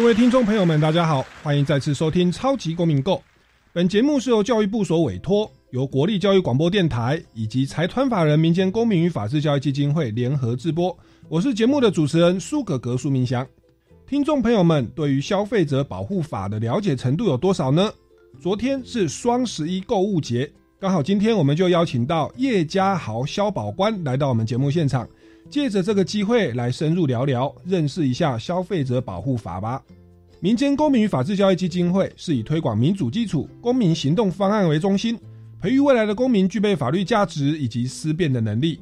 各位听众朋友们，大家好，欢迎再次收听《超级公民购》。本节目是由教育部所委托，由国立教育广播电台以及财团法人民间公民与法治教育基金会联合制播。我是节目的主持人苏格格苏明祥。听众朋友们，对于消费者保护法的了解程度有多少呢？昨天是双十一购物节，刚好今天我们就邀请到叶家豪消保官来到我们节目现场。借着这个机会来深入聊聊，认识一下消费者保护法吧。民间公民与法治教育基金会是以推广民主基础、公民行动方案为中心，培育未来的公民具备法律价值以及思辨的能力。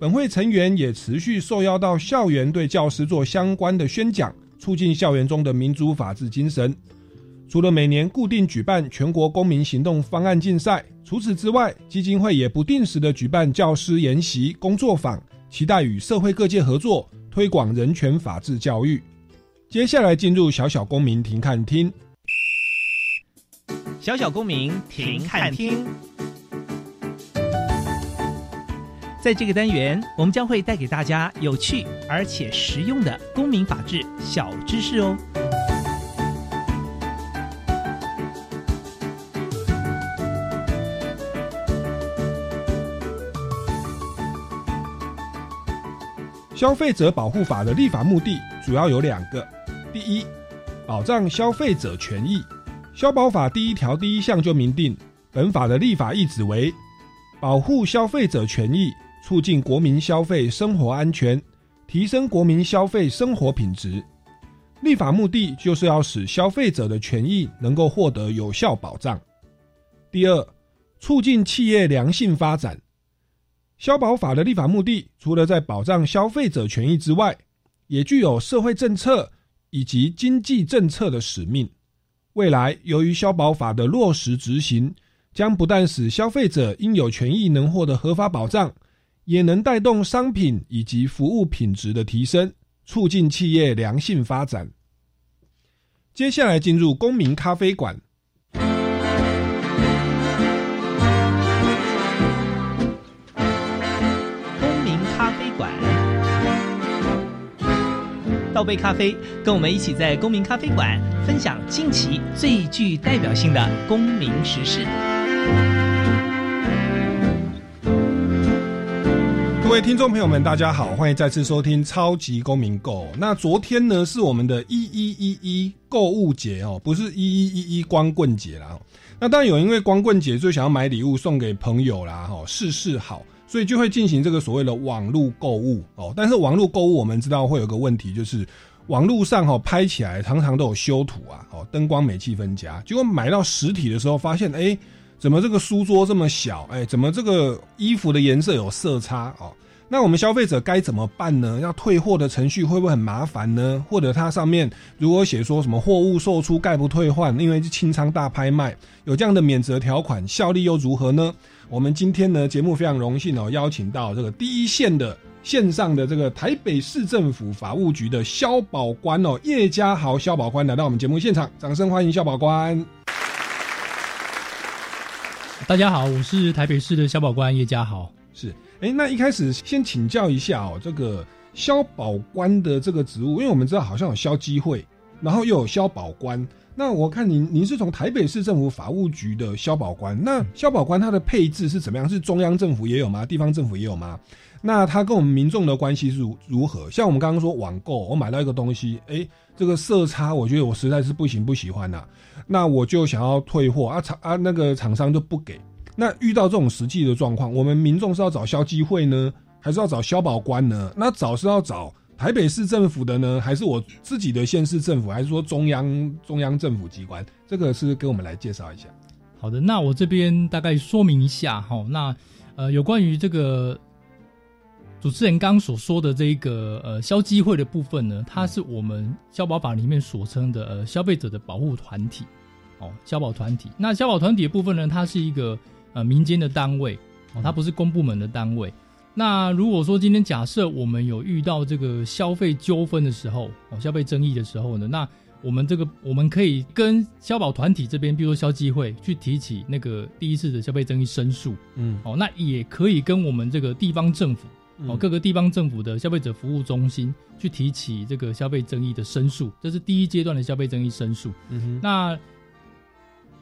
本会成员也持续受邀到校园对教师做相关的宣讲，促进校园中的民主法治精神。除了每年固定举办全国公民行动方案竞赛，除此之外，基金会也不定时的举办教师研习工作坊。期待与社会各界合作，推广人权法治教育。接下来进入小小公民庭看厅。小小公民庭看厅，在这个单元，我们将会带给大家有趣而且实用的公民法治小知识哦。消费者保护法的立法目的主要有两个：第一，保障消费者权益。消保法第一条第一项就明定，本法的立法意旨为保护消费者权益，促进国民消费生活安全，提升国民消费生活品质。立法目的就是要使消费者的权益能够获得有效保障。第二，促进企业良性发展。消保法的立法目的，除了在保障消费者权益之外，也具有社会政策以及经济政策的使命。未来，由于消保法的落实执行，将不但使消费者应有权益能获得合法保障，也能带动商品以及服务品质的提升，促进企业良性发展。接下来进入公民咖啡馆。倒杯咖啡，跟我们一起在公民咖啡馆分享近期最具代表性的公民时事。各位听众朋友们，大家好，欢迎再次收听超级公民购。那昨天呢是我们的一一一一购物节哦，不是一一一一光棍节啦。那当然有，因为光棍节最想要买礼物送给朋友啦，哈，事事好。所以就会进行这个所谓的网络购物哦，但是网络购物我们知道会有个问题，就是网络上哈拍起来常常都有修图啊，哦灯光美气氛佳，结果买到实体的时候发现，哎，怎么这个书桌这么小？哎，怎么这个衣服的颜色有色差？哦，那我们消费者该怎么办呢？要退货的程序会不会很麻烦呢？或者它上面如果写说什么货物售出概不退换，因为是清仓大拍卖，有这样的免责条款，效力又如何呢？我们今天呢，节目非常荣幸哦，邀请到这个第一线的线上的这个台北市政府法务局的肖保官哦，叶家豪肖保官来到我们节目现场，掌声欢迎肖保官。大家好，我是台北市的肖保官叶家豪。是，哎，那一开始先请教一下哦，这个消保官的这个职务，因为我们知道好像有消机会，然后又有消保官。那我看您，您是从台北市政府法务局的消保官。那消保官他的配置是怎么样？是中央政府也有吗？地方政府也有吗？那他跟我们民众的关系是如如何？像我们刚刚说网购，我买到一个东西，哎，这个色差，我觉得我实在是不行不喜欢呐，那我就想要退货啊，厂啊那个厂商就不给。那遇到这种实际的状况，我们民众是要找消基会呢，还是要找消保官呢？那找是要找？台北市政府的呢，还是我自己的县市政府，还是说中央中央政府机关？这个是给我们来介绍一下。好的，那我这边大概说明一下哈。那呃，有关于这个主持人刚所说的这个呃消基会的部分呢，它是我们消保法里面所称的呃消费者的保护团体哦，消保团体。那消保团体的部分呢，它是一个呃民间的单位哦，它不是公部门的单位。那如果说今天假设我们有遇到这个消费纠纷的时候哦，消费争议的时候呢，那我们这个我们可以跟消保团体这边，比如说消基会去提起那个第一次的消费争议申诉，嗯，哦，那也可以跟我们这个地方政府哦，各个地方政府的消费者服务中心去提起这个消费争议的申诉，这是第一阶段的消费争议申诉。嗯哼，那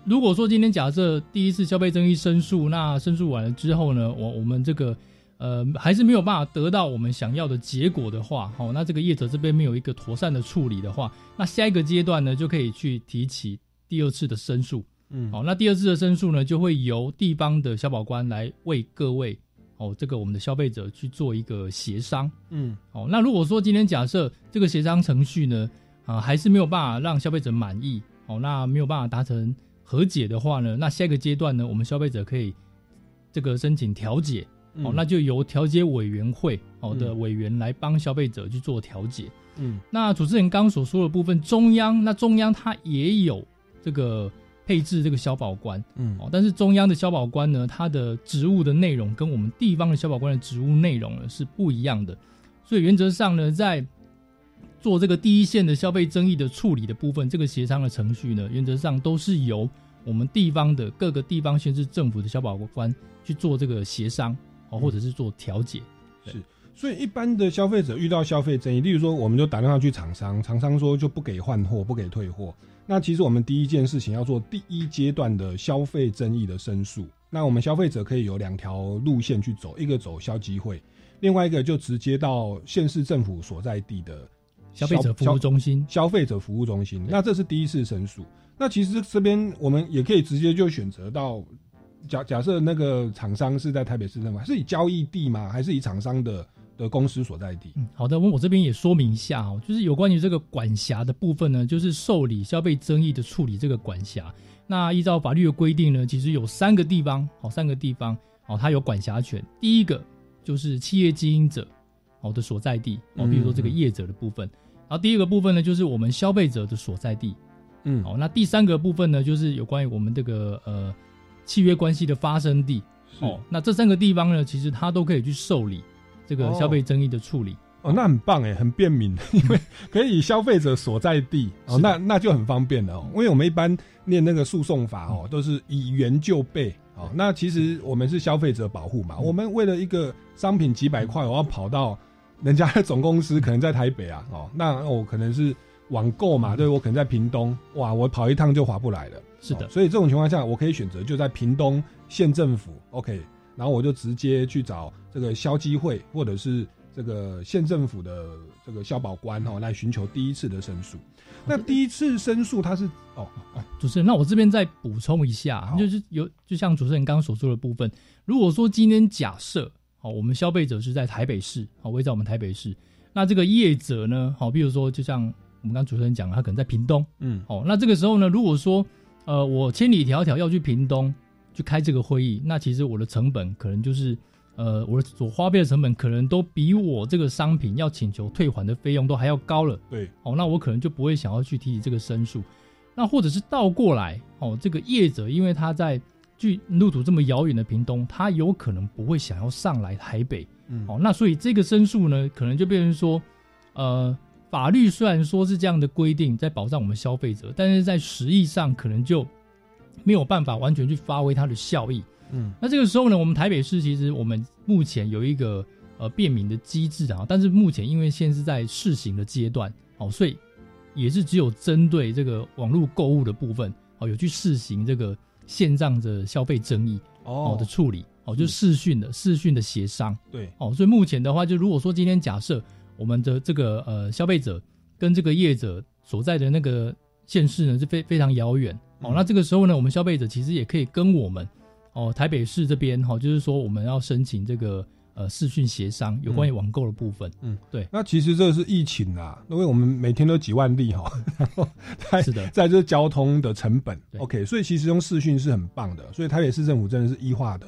如果说今天假设第一次消费争议申诉，那申诉完了之后呢，我我们这个呃还是没有办法得到我们想要的结果的话，好，那这个业者这边没有一个妥善的处理的话，那下一个阶段呢就可以去提起第二次的申诉。嗯，好，那第二次的申诉呢，就会由地方的消保官来为各位哦，这个我们的消费者去做一个协商。嗯，哦，那如果说今天假设这个协商程序呢，啊，还是没有办法让消费者满意，哦，那没有办法达成和解的话呢，那下一个阶段呢，我们消费者可以这个申请调解，哦，那就由调解委员会哦的委员来帮消费者去做调解。嗯，那主持人刚所说的部分，中央那中央它也有这个配置这个消保官，嗯，哦，但是中央的消保官呢，它的职务的内容跟我们地方的消保官的职务内容呢是不一样的，所以原则上呢，在做这个第一线的消费争议的处理的部分，这个协商的程序呢，原则上都是由我们地方的各个地方县市政府的消保官去做这个协商，哦，或者是做调解。是所以一般的消费者遇到消费争议，例如说，我们就打电话去厂商，厂商说就不给换货，不给退货。那其实我们第一件事情要做第一阶段的消费争议的申诉。那我们消费者可以有两条路线去走，一个走消基会，另外一个就直接到县市政府所在地的消费者服务中心。消费者服务中心，那这是第一次申诉。那其实这边我们也可以直接就选择到假假设那个厂商是在台北市政府，是以交易地吗？还是以厂商的？的公司所在地。嗯，好的，我我这边也说明一下哦，就是有关于这个管辖的部分呢，就是受理消费争议的处理这个管辖。那依照法律的规定呢，其实有三个地方，好，三个地方，哦，它有管辖权。第一个就是企业经营者，哦的所在地，哦，比如说这个业者的部分。然后第二个部分呢，就是我们消费者的所在地。嗯，好，那第三个部分呢，就是有关于我们这个呃契约关系的发生地。哦，那这三个地方呢，其实它都可以去受理。这个消费争议的处理哦，那很棒哎，很便民，因为可以消费者所在地哦，那那就很方便了哦。因为我们一般念那个诉讼法哦，都是以原就备哦。那其实我们是消费者保护嘛，我们为了一个商品几百块，我要跑到人家的总公司，可能在台北啊哦，那我可能是网购嘛，对我可能在屏东，哇，我跑一趟就划不来了。是的，所以这种情况下，我可以选择就在屏东县政府，OK。然后我就直接去找这个消基会或者是这个县政府的这个消保官哦，来寻求第一次的申诉。那第一次申诉他是哦哦，主持人，那我这边再补充一下，就是有就像主持人刚刚所说的部分，如果说今天假设好，我们消费者是在台北市，好，围在我们台北市，那这个业者呢，好，比如说就像我们刚主持人讲，他可能在屏东，嗯，哦，那这个时候呢，如果说呃我千里迢迢要去屏东。去开这个会议，那其实我的成本可能就是，呃，我的所花费的成本可能都比我这个商品要请求退还的费用都还要高了。对，哦，那我可能就不会想要去提起这个申诉。那或者是倒过来，哦，这个业者因为他在距路途这么遥远的屏东，他有可能不会想要上来台北。嗯，哦，那所以这个申诉呢，可能就变成说，呃，法律虽然说是这样的规定在保障我们消费者，但是在实际上可能就。没有办法完全去发挥它的效益。嗯，那这个时候呢，我们台北市其实我们目前有一个呃便民的机制啊，但是目前因为现在是在试行的阶段，哦，所以也是只有针对这个网络购物的部分，哦，有去试行这个线上的消费争议哦的处理，哦，就视讯的视讯的协商。对，哦，所以目前的话，就如果说今天假设我们的这个呃消费者跟这个业者所在的那个县市呢是非非常遥远。哦，那这个时候呢，我们消费者其实也可以跟我们，哦，台北市这边哈，就是说我们要申请这个呃视讯协商有关于网购的部分。嗯，对。那其实这是疫情啊，因为我们每天都几万例哈，然后 是的，在这交通的成本，OK，所以其实用视讯是很棒的。所以台北市政府真的是医化的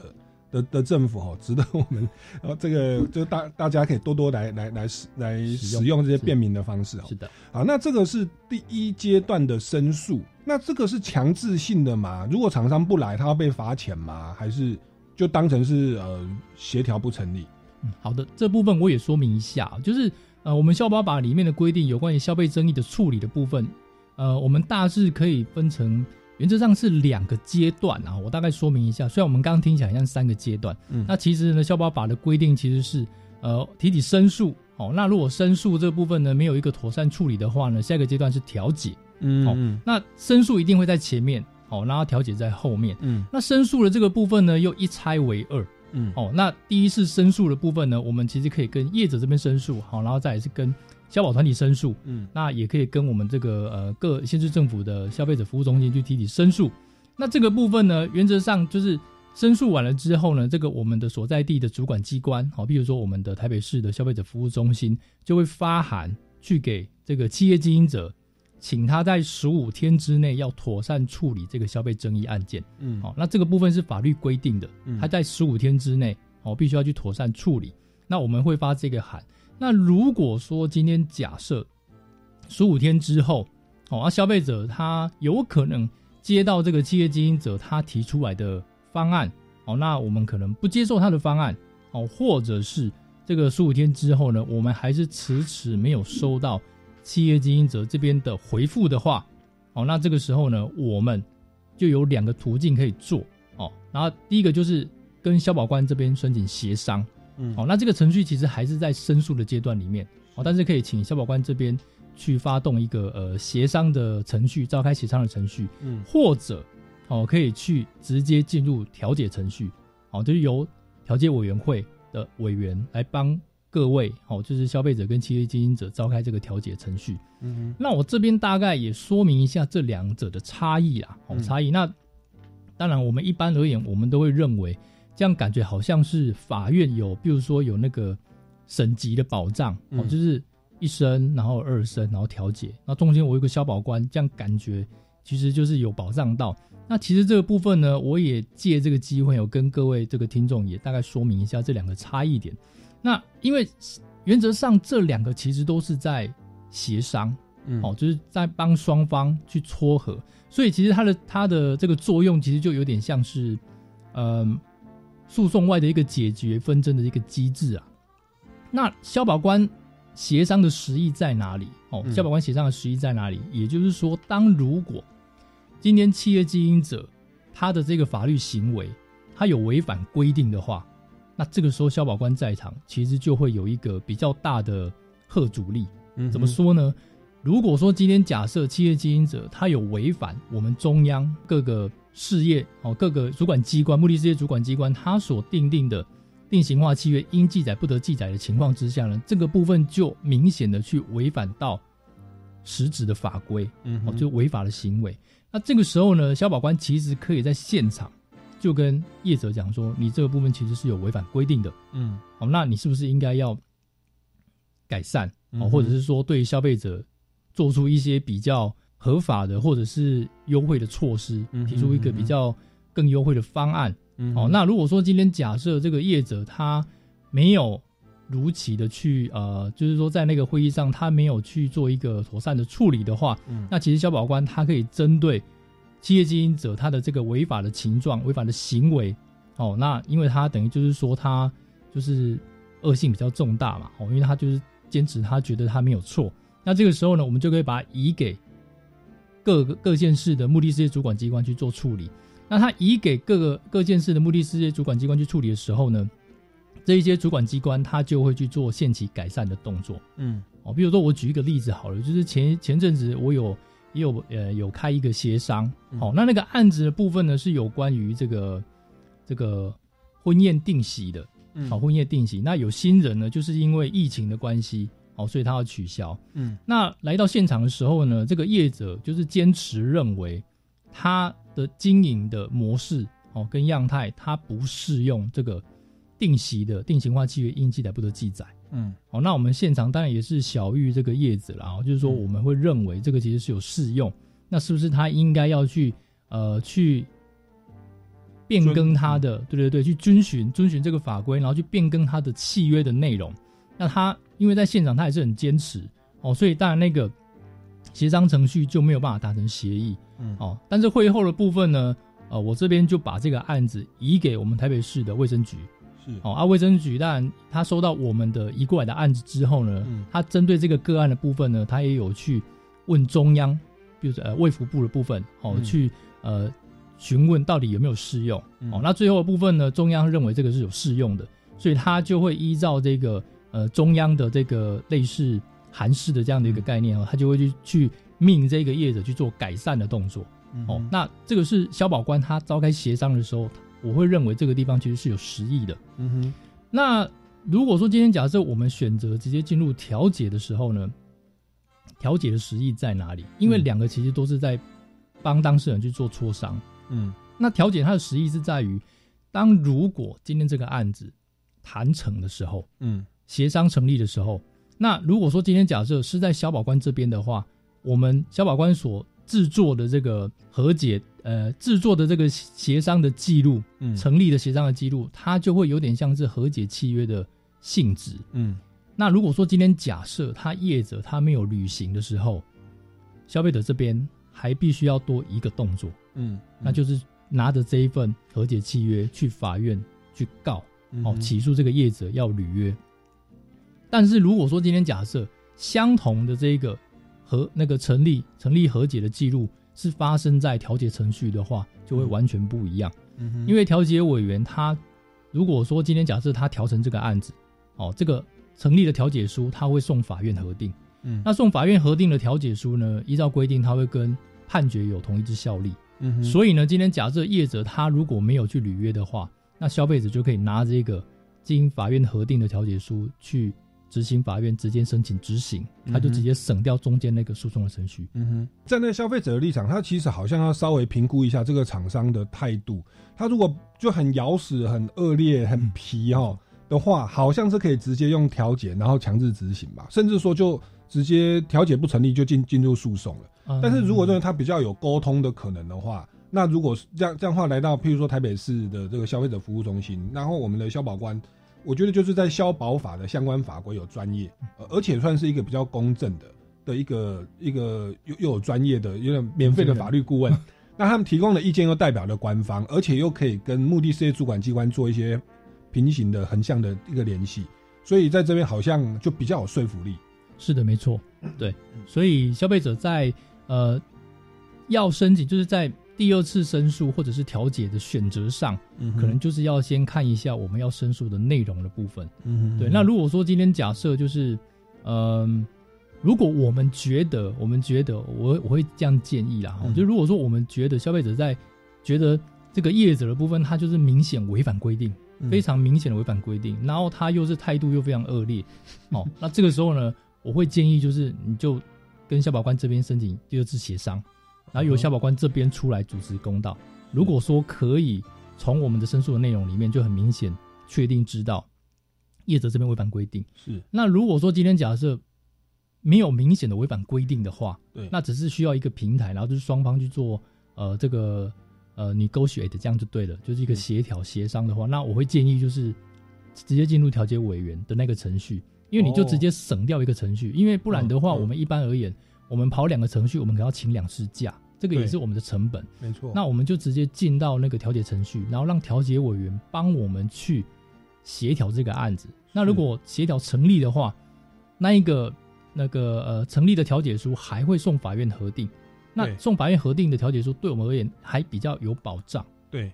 的的政府哦，值得我们呃这个就大大家可以多多来来来使来使用这些便民的方式哦是。的，好，那这个是第一阶段的申诉，那这个是强制性的吗？如果厂商不来，他要被罚钱吗？还是就当成是呃协调不成立？嗯，好的，这部分我也说明一下，就是呃，我们消保法里面的规定有关于消费争议的处理的部分，呃，我们大致可以分成原则上是两个阶段啊，我大概说明一下。虽然我们刚刚听起来像三个阶段，嗯那其实呢，消保法的规定其实是呃提起申诉，哦，那如果申诉这部分呢没有一个妥善处理的话呢，下一个阶段是调解，好嗯哦那申诉一定会在前面，哦，然后调解在后面。嗯那申诉的这个部分呢，又一拆为二。嗯哦，那第一是申诉的部分呢，我们其实可以跟业者这边申诉，好，然后再来是跟消保团体申诉，嗯那也可以跟我们这个呃各县市政府的消费者服务中心去提起申诉。那这个部分呢，原则上就是申诉完了之后呢，这个我们的所在地的主管机关，好，比如说我们的台北市的消费者服务中心，就会发函去给这个企业经营者，请他在十五天之内要妥善处理这个消费争议案件。嗯好、那这个部分是法律规定的，嗯他在十五天之内，哦，必须要去妥善处理。那我们会发这个函。那如果说今天假设十五天之后，哦，那消费者他有可能接到这个企业经营者他提出来的方案，哦，那我们可能不接受他的方案，哦，或者是这个十五天之后呢，我们还是迟迟没有收到企业经营者这边的回复的话，哦，那这个时候呢，我们就有两个途径可以做哦。然后第一个就是跟消保官这边申请协商，嗯哦，那这个程序其实还是在申诉的阶段里面，哦，但是可以请消保官这边去发动一个呃协商的程序，召开协商的程序，嗯或者哦可以去直接进入调解程序，哦，就是由调解委员会的委员来帮各位哦，就是消费者跟企业经营者召开这个调解程序。嗯那我这边大概也说明一下这两者的差异啊，哦，嗯差异。那当然，我们一般而言，我们都会认为这样感觉好像是法院有，比如说有那个省级的保障，哦，嗯就是一审，然后二审，然后调解，那中间我有个消保官，这样感觉其实就是有保障到。那其实这个部分呢，我也借这个机会，有跟各位这个听众也大概说明一下这两个差异点。那因为原则上这两个其实都是在协商，嗯哦，就是在帮双方去撮合，所以其实它的它的这个作用其实就有点像是，嗯、诉讼外的一个解决纷争的一个机制啊。那消保官协商的实意在哪里？哦，嗯消保官协商的实意在哪里？也就是说，当如果今天企业经营者他的这个法律行为他有违反规定的话，那这个时候消保官在场，其实就会有一个比较大的贺阻力。嗯怎么？说呢？如果说今天假设企业经营者他有违反我们中央各个事业哦各个主管机关、目的事业主管机关他所定定的定型化契约应记载不得记载的情况之下呢，这个部分就明显的去违反到实质的法规嗯哦，就违法的行为。那这个时候呢，消保官其实可以在现场就跟业者讲说，你这个部分其实是有违反规定的。嗯哦，那你是不是应该要改善哦，或者是说对消费者做出一些比较合法的或者是优惠的措施嗯，提出一个比较更优惠的方案？嗯哦，那如果说今天假设这个业者他没有如期的去呃，就是说在那个会议上他没有去做一个妥善的处理的话，嗯。那其实消保官他可以针对企业经营者他的这个违法的情状、违法的行为，哦，那因为他等于就是说他就是恶性比较重大嘛，哦，因为他就是坚持他觉得他没有错，那这个时候呢，我们就可以把它移给各个各县市的目的事业主管机关去做处理。那他移给各个各县市的目的事业主管机关去处理的时候呢，这一些主管机关他就会去做限期改善的动作。嗯哦，比如说我举一个例子好了，就是前前阵子我有也有呃有开一个协商，嗯哦，那那个案子的部分呢是有关于这个这个婚宴定席的，嗯好、婚宴定席，那有新人呢，就是因为疫情的关系，哦，所以他要取消。嗯那来到现场的时候呢，这个业者就是坚持认为他的经营的模式哦跟样态，它不适用这个定席的定型化契约应记载不得记载。嗯哦，那我们现场当然也是小玉这个叶子啦，哦就是说嗯我们会认为这个其实是有适用，那是不是他应该要去呃去变更他的，对对对，去遵循遵循这个法规，然后去变更他的契约的内容。那他因为在现场他也是很坚持哦，所以当然那个协商程序就没有办法达成协议。嗯哦，但是会后的部分呢，呃，我这边就把这个案子移给我们台北市的卫生局。是哦，啊，卫生局当然他收到我们的移过来的案子之后呢，嗯他针对这个个案的部分呢，他也有去问中央，比如说呃卫福部的部分，哦，嗯去呃询问到底有没有适用。嗯哦，那最后的部分呢，中央认为这个是有适用的，所以他就会依照这个呃中央的这个类似韩式的这样的一个概念哦，他就会去去命这个业者去做改善的动作。哦，那这个是消保官他召开协商的时候，我会认为这个地方其实是有实意的。嗯哼那如果说今天假设我们选择直接进入调解的时候呢，调解的实意在哪里？因为嗯两个其实都是在帮当事人去做磋商。嗯那调解它的实意是在于，当如果今天这个案子谈成的时候，嗯协商成立的时候，那如果说今天假设是在小保官这边的话，我们小保官所制作的这个和解，呃，制作的这个协商的记录，嗯成立的协商的记录，它就会有点像是和解契约的性质。嗯那如果说今天假设他业者他没有履行的时候，消费者这边还必须要多一个动作，嗯，那就是拿着这一份和解契约去法院去告，哦，嗯起诉这个业者要履约。但是如果说今天假设相同的这个和那个成立成立和解的记录是发生在调解程序的话，就会完全不一样。嗯因为调解委员他如果说今天假设他调成这个案子，哦，这个成立的调解书他会送法院核定。嗯那送法院核定的调解书呢，依照规定他会跟判决有同一之效力。嗯所以呢，今天假设业者他如果没有去履约的话，那消费者就可以拿这个经法院核定的调解书去执行法院直接申请执行，他就直接省掉中间那个诉讼的程序。嗯哼，站在消费者的立场，他其实好像要稍微评估一下这个厂商的态度。他如果就很咬死、很恶劣、很皮哈、的话，好像是可以直接用调解，然后强制执行吧，甚至说就直接调解不成立就进进入诉讼了。嗯但是如果认为他比较有沟通的可能的话，那如果是这样这样的话来到，譬如说台北市的这个消费者服务中心，然后我们的消保官，我觉得就是在消保法的相关法规有专业，呃而且算是一个比较公正的的一个一个又又有专业的有点免费的法律顾问，那他们提供的意见又代表了官方，而且又可以跟目的事业主管机关做一些平行的横向的一个联系，所以在这边好像就比较有说服力。是的，没错，对，所以消费者在呃要申请，就是在第二次申诉或者是调解的选择上，嗯可能就是要先看一下我们要申诉的内容的部分。嗯对，那如果说今天假设就是，嗯、如果我们觉得，我们觉得，我我会这样建议啦，嗯。就如果说我们觉得消费者在觉得这个业者的部分，他就是明显违反规定，嗯。非常明显的违反规定，然后他又是态度又非常恶劣，哦，那这个时候呢，我会建议就是你就跟消保官这边申请第二次协商，然后由嗯消保官这边出来主持公道。如果说可以从我们的申诉的内容里面就很明显确定知道业者这边违反规定，是。那如果说今天假设没有明显的违反规定的话，对，那只是需要一个平台，然后就是双方去做呃这个呃 negotiate 这样就对了，就是一个嗯协调协商的话，那我会建议就是直接进入调解委员的那个程序，因为你就直接省掉一个程序，因为不然的话，我们一般而言，我们跑两个程序，我们可能要请两次假，这个也是我们的成本。没错。那我们就直接进到那个调解程序，然后让调解委员帮我们去协调这个案子。那如果协调成立的话，那一个那个呃成立的调解书还会送法院核定。那送法院核定的调解书，对我们而言还比较有保障。对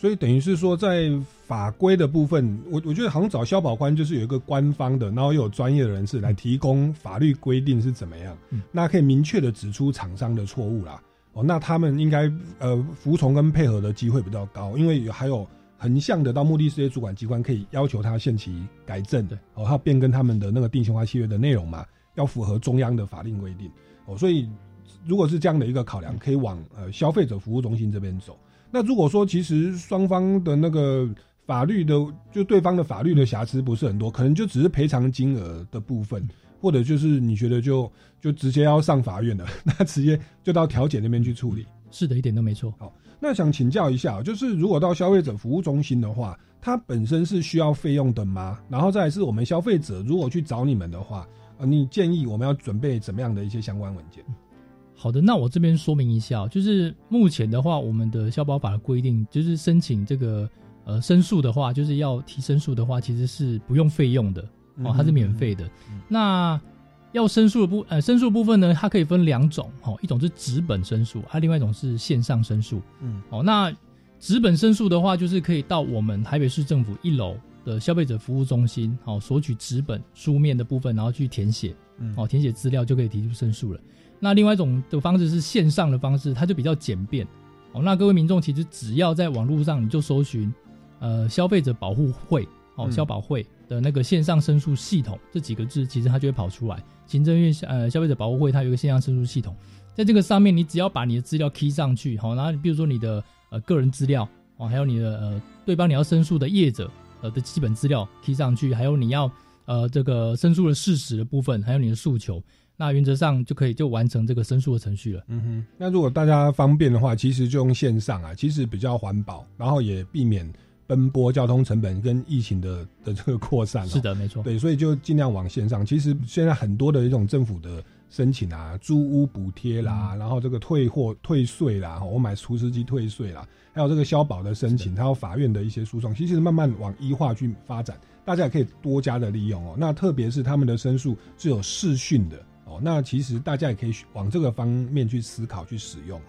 所以等于是说，在法规的部分，我我觉得好像找消保官就是有一个官方的，然后又有专业的人士来提供法律规定是怎么样，嗯那可以明确的指出厂商的错误啦。哦，那他们应该呃服从跟配合的机会比较高，因为还有横向的到目的事业主管机关可以要求他限期改正，对，哦，他变更他们的那个定型化契约的内容嘛，要符合中央的法令规定，哦，所以如果是这样的一个考量，可以往呃消费者服务中心这边走。那如果说其实双方的那个法律的，就对方的法律的瑕疵不是很多，可能就只是赔偿金额的部分，或者就是你觉得就就直接要上法院了，那直接就到调解那边去处理。是的，一点都没错。好那想请教一下，就是如果到消费者服务中心的话，它本身是需要费用的吗？然后再来是我们消费者如果去找你们的话，呃，你建议我们要准备怎么样的一些相关文件？好的，那我这边说明一下，就是目前的话，我们的消保法的规定，就是申请这个呃申诉的话，就是要提申诉的话，其实是不用费用的哦，它是免费的。那要申诉的部呃申诉部分呢，它可以分两种哦，一种是纸本申诉，还有另外一种是线上申诉。嗯，哦，那纸本申诉的话，就是可以到我们台北市政府一楼的消费者服务中心，哦，索取纸本书面的部分，然后去填写，嗯哦，填写资料就可以提出申诉了。那另外一种的方式是线上的方式，它就比较简便，哦，那各位民众其实只要在网络上你就搜寻，呃，消费者保护会，哦，嗯消保会的那个线上申诉系统这几个字，其实它就会跑出来。行政院呃消费者保护会它有一个线上申诉系统，在这个上面你只要把你的资料 key 上去，好，然后比如说你的呃个人资料，哦，还有你的呃对方你要申诉的业者呃的基本资料 key 上去，还有你要呃这个申诉的事实的部分，还有你的诉求，那原则上就可以就完成这个申诉的程序了。嗯哼，那如果大家方便的话，其实就用线上啊，其实比较环保，然后也避免奔波交通成本跟疫情的的这个扩散、哦。是的，没错。对，所以就尽量往线上。其实现在很多的一种政府的申请啊，租屋补贴啦，然后这个退货退税啦，我买除湿机退税啦，还有这个消保的申请，还有法院的一些诉讼，其实慢慢往医化去发展，大家也可以多加的利用哦。那特别是他们的申诉是有视讯的哦，那其实大家也可以往这个方面去思考去使用。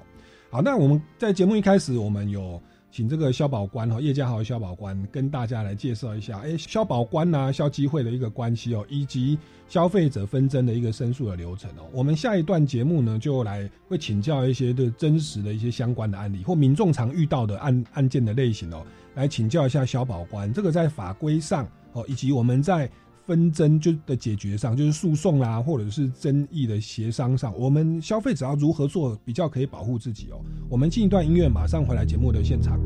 好，那我们在节目一开始，我们有请这个消保官哈叶家豪消保官跟大家来介绍一下，哎，消保官呐、消基会的一个关系哦，以及消费者纷争的一个申诉的流程哦。我们下一段节目呢，就来会请教一些的真实的一些相关的案例或民众常遇到的案案件的类型哦，来请教一下消保官，这个在法规上哦，以及我们在纷争就的解决上，就是诉讼啦，或者是争议的协商上，我们消费者要如何做比较可以保护自己哦？我们进一段音乐，马上回来节目的现场。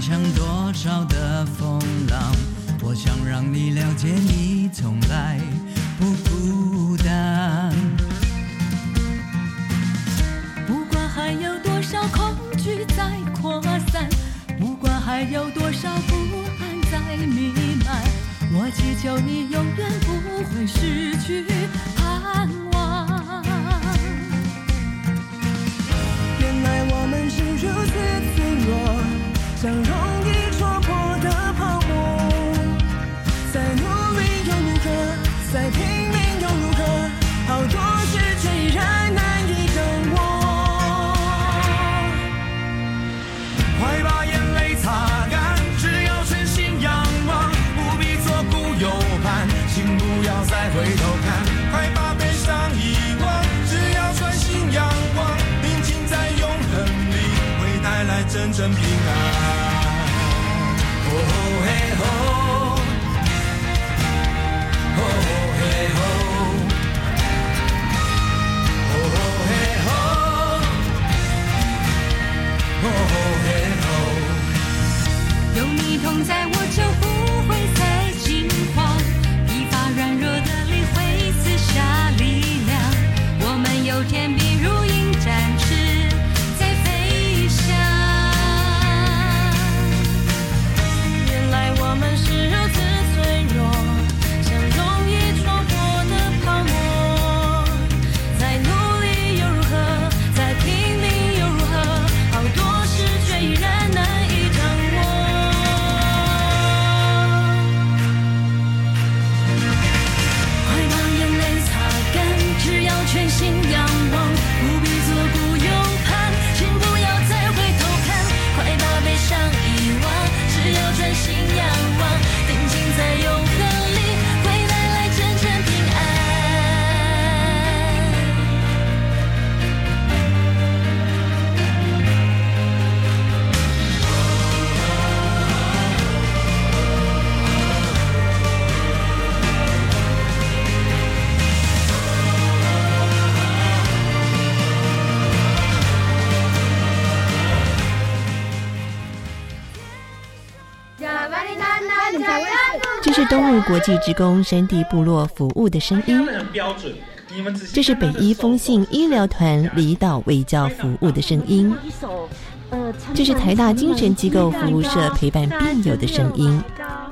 要迎向多少的风浪，我想让你了解，你从来不孤单。不管还有多少恐惧在扩散，不管还有多少不安在弥漫，我祈求你永远国际职工山地部落服务的声音。这是北医风信医疗团离岛卫教服务的声音。这是台大精神机构服务社陪伴病友的声音。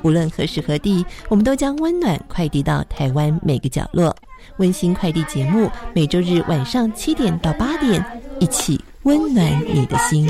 无论何时何地，我们都将温暖快递到台湾每个角落。温馨快递节目每周日晚上七点到八点，一起温暖你的心。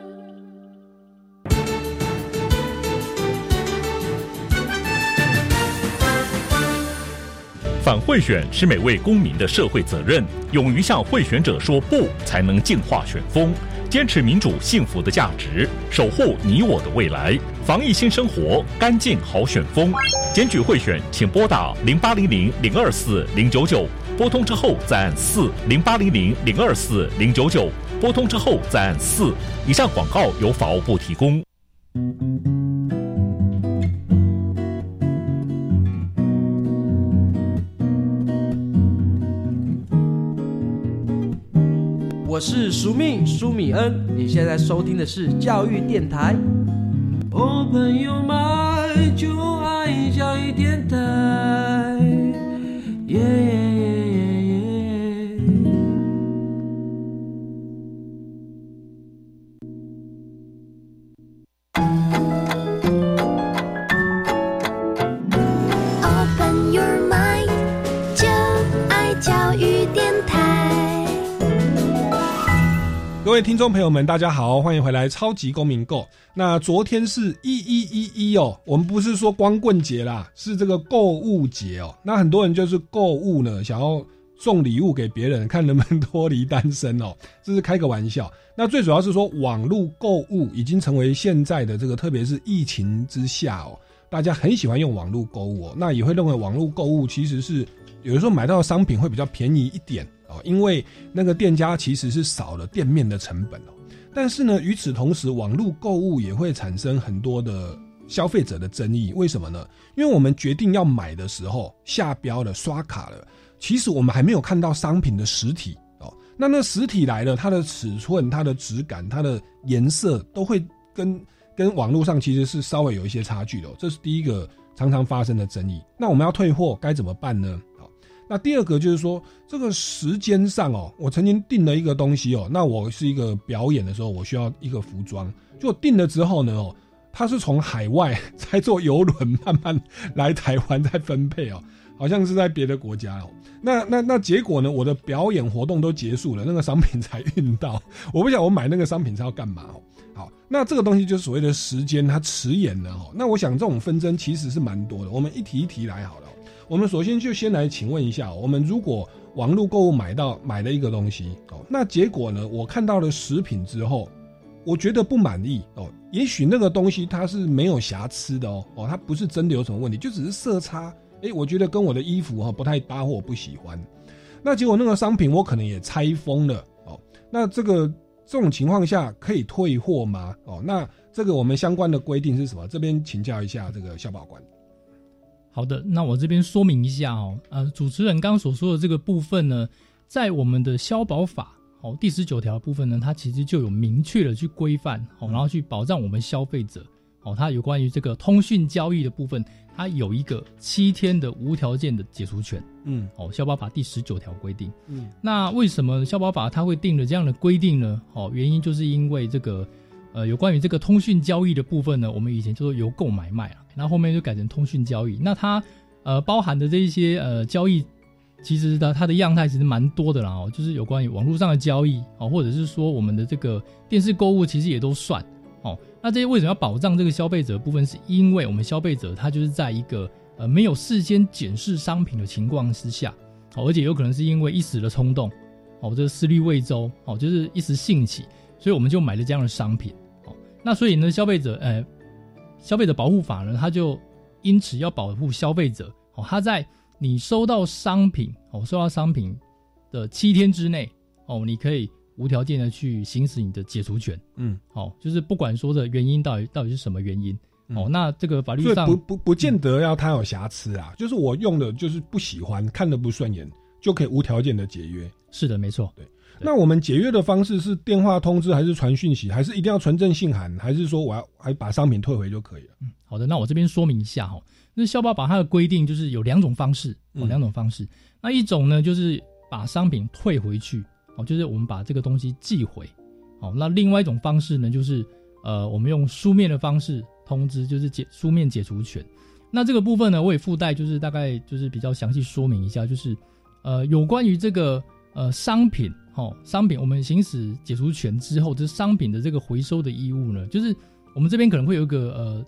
反贿选是每位公民的社会责任，勇于向贿选者说不，才能净化选风，坚持民主幸福的价值，守护你我的未来。防疫新生活，干净好选风。检举贿选，请拨打零八零零零二四零九九，拨通之后再按四零八零零零二四零九九，拨通之后再按四。以上广告由法务部提供。我是苏命苏米恩，你现在收听的是教育电台。哦，朋友们就爱教育电台。耶耶耶。各位听众朋友们，大家好，欢迎回来《超级公民购》。那昨天是一一一一哦，我们不是说光棍节啦，是这个购物节哦。那很多人就是购物呢，想要送礼物给别人，看能不能脱离单身哦，这是开个玩笑。那最主要是说，网络购物已经成为现在的这个，特别是疫情之下哦，大家很喜欢用网络购物哦。那也会认为网络购物其实是有的时候买到的商品会比较便宜一点。哦，因为那个店家其实是少了店面的成本哦，但是呢，与此同时，网络购物也会产生很多的消费者的争议。为什么呢？因为我们决定要买的时候下标了、刷卡了，其实我们还没有看到商品的实体哦。那那实体来了，它的尺寸、它的质感、它的颜色都会跟跟网络上其实是稍微有一些差距的。这是第一个常常发生的争议。那我们要退货该怎么办呢？那第二个就是说，这个时间上哦，我曾经订了一个东西哦，那我是一个表演的时候，我需要一个服装，就订了之后呢哦，它是从海外再坐游轮慢慢来台湾再分配哦，好像是在别的国家哦。那那那结果呢，我的表演活动都结束了，那个商品才运到，我不晓得我买那个商品是要干嘛哦。好，那这个东西就是所谓的时间，它迟延了哦。那我想这种纷争其实是蛮多的，我们一题一题来好了。我们首先就先来请问一下，我们如果网络购物买到买了一个东西哦，那结果呢，我看到了食品之后，我觉得不满意哦，也许那个东西它是没有瑕疵的哦，哦，它不是真的有什么问题，就只是色差，诶，我觉得跟我的衣服哈不太搭或我不喜欢，那结果那个商品我可能也拆封了哦，那这个这种情况下可以退货吗？哦，那这个我们相关的规定是什么？这边请教一下这个消保官。好的，那我这边说明一下哦，呃，主持人刚刚所说的这个部分呢，在我们的消保法哦第十九条部分呢，它其实就有明确的去规范哦，然后去保障我们消费者哦，它有关于这个通讯交易的部分，它有一个七天的无条件的解除权，嗯，哦，消保法第十九条规定，嗯，那为什么消保法它会定了这样的规定呢？哦，原因就是因为这个。呃，有关于这个通讯交易的部分呢，我们以前叫做邮购买卖啊，然后后面就改成通讯交易。那它呃包含的这一些呃交易，其实的它的样态其实蛮多的啦哦，就是有关于网络上的交易哦，或者是说我们的这个电视购物，其实也都算哦。那这些为什么要保障这个消费者部分？是因为我们消费者他就是在一个呃没有事先检视商品的情况之下，哦，而且有可能是因为一时的冲动哦，这个思虑未周哦，就是一时兴起，所以我们就买了这样的商品。那所以呢，消费者呃，消费者保护法呢，它就因此要保护消费者哦，他在你收到商品哦，收到商品的七天之内哦，你可以无条件的去行使你的解除权。嗯，哦，就是不管说的原因到底到底是什么原因哦，那这个法律上不不不见得要它有瑕疵啊，就是我用的就是不喜欢，看的不顺眼，就可以无条件的解约。是的，没错。对，那我们解约的方式是电话通知，还是传讯息，还是一定要传真信函，还是说我要还把商品退回就可以了？嗯好的，那我这边说明一下哈，那消保法它的规定就是有两种方式，哦，嗯两种方式。那一种呢，就是把商品退回去，哦，就是我们把这个东西寄回，哦，那另外一种方式呢，就是呃，我们用书面的方式通知，就是解书面解除权。那这个部分呢，我也附带就是大概就是比较详细说明一下，就是呃，有关于这个呃商品，哦，商品我们行使解除权之后，这商品的这个回收的义务呢，就是我们这边可能会有一个呃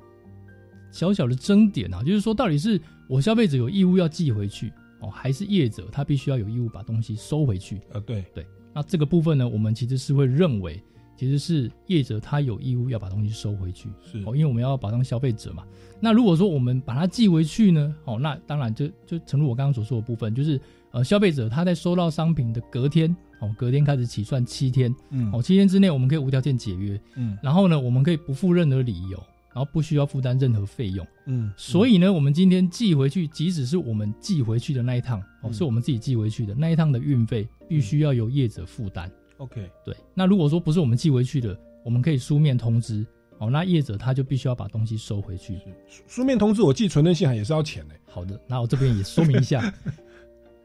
小小的争点啊，就是说到底是我消费者有义务要寄回去哦，还是业者他必须要有义务把东西收回去？呃，对对。那这个部分呢，我们其实是会认为，其实是业者他有义务要把东西收回去，是哦，因为我们要保障消费者嘛。那如果说我们把它寄回去呢，哦，那当然就就诚如我刚刚所说的部分，就是呃，消费者他在收到商品的隔天，哦，隔天开始起算七天，嗯哦，七天之内我们可以无条件解约，嗯然后呢，我们可以不付任何理由，然后不需要负担任何费用。嗯，所以呢，我们今天寄回去，即使是我们寄回去的那一趟，哦，嗯是我们自己寄回去的那一趟的运费，必须要由业者负担。OK，对。那如果说不是我们寄回去的，我们可以书面通知，哦，那业者他就必须要把东西收回去。书面通知我寄存真信函也是要钱的。好的，那我这边也说明一下，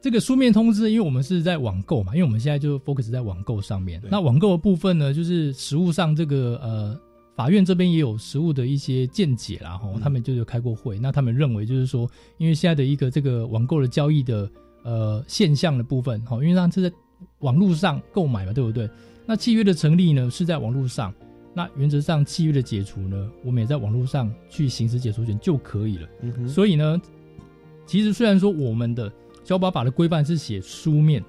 这个书面通知，因为我们是在网购嘛，因为我们现在就 focus 在网购上面。那网购的部分呢，就是实物上这个呃，法院这边也有实物的一些见解啦，哈、他们就有开过会，那他们认为就是说，因为现在的一个这个网购的交易的呃现象的部分，哈，因为它是在网络上购买嘛，对不对？那契约的成立呢是在网络上，那原则上契约的解除呢，我们也在网络上去行使解除权就可以了。嗯所以呢，其实虽然说我们的消保法的规范是写书面，